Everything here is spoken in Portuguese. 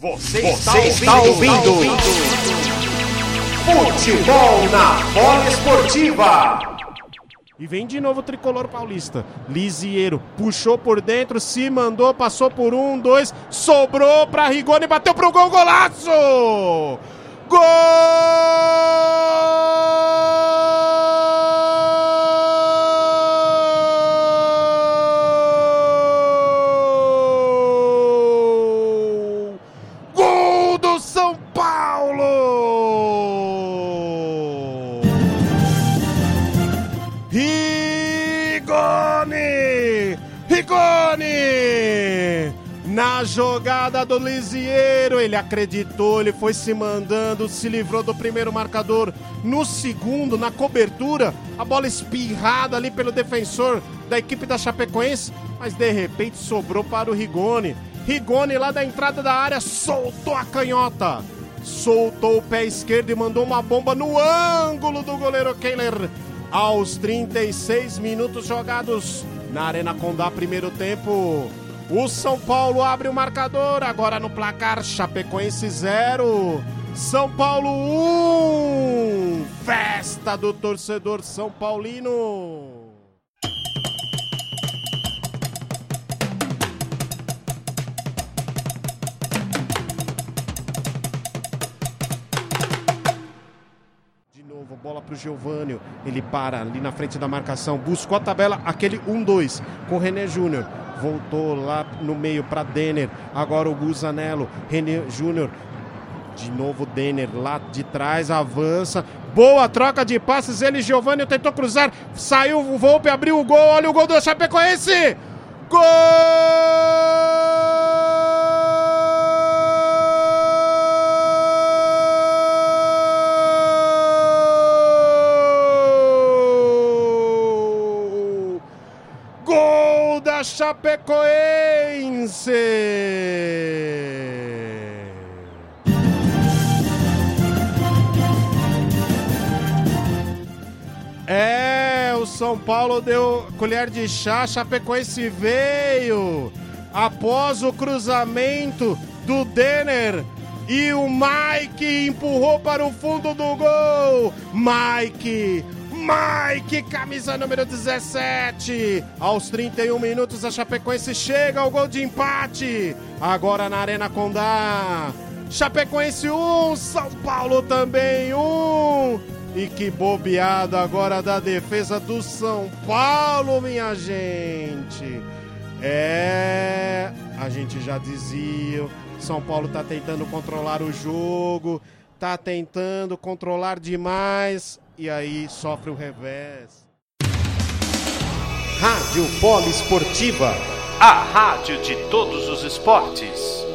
Você, Você está, ouvindo, está ouvindo. Futebol na bola esportiva. E vem de novo o tricolor paulista. Lisieiro puxou por dentro, se mandou, passou por um, dois, sobrou para Rigoni, bateu pro gol, golaço! Gol! Rigoni! Na jogada do Lisieiro, ele acreditou, ele foi se mandando, se livrou do primeiro marcador. No segundo, na cobertura, a bola espirrada ali pelo defensor da equipe da Chapecoense, mas de repente sobrou para o Rigoni. Rigoni lá da entrada da área soltou a canhota, soltou o pé esquerdo e mandou uma bomba no ângulo do goleiro Kehler. Aos 36 minutos jogados, na Arena Condá, primeiro tempo. O São Paulo abre o marcador, agora no placar Chapecoense 0. São Paulo 1. Um. Festa do torcedor São Paulino. Bola para o Giovânio. Ele para ali na frente da marcação, buscou a tabela, aquele 1-2 com o René Júnior. Voltou lá no meio para Denner. Agora o Guzanello. René Júnior. De novo Denner lá de trás, avança. Boa troca de passes. Ele, Giovânio, tentou cruzar. Saiu o Volpe, abriu o gol. Olha o gol do Chapecoense. Gol! Da Chapecoense. É, o São Paulo deu colher de chá, Chapecoense veio após o cruzamento do Denner e o Mike empurrou para o fundo do gol. Mike Mike, camisa número 17. Aos 31 minutos, a Chapecoense chega ao gol de empate. Agora na Arena Condá. Chapecoense 1, São Paulo também 1. E que bobeada agora da defesa do São Paulo, minha gente. É, a gente já dizia, São Paulo tá tentando controlar o jogo, tá tentando controlar demais e aí sofre o revés. Rádio Polo Esportiva, a rádio de todos os esportes.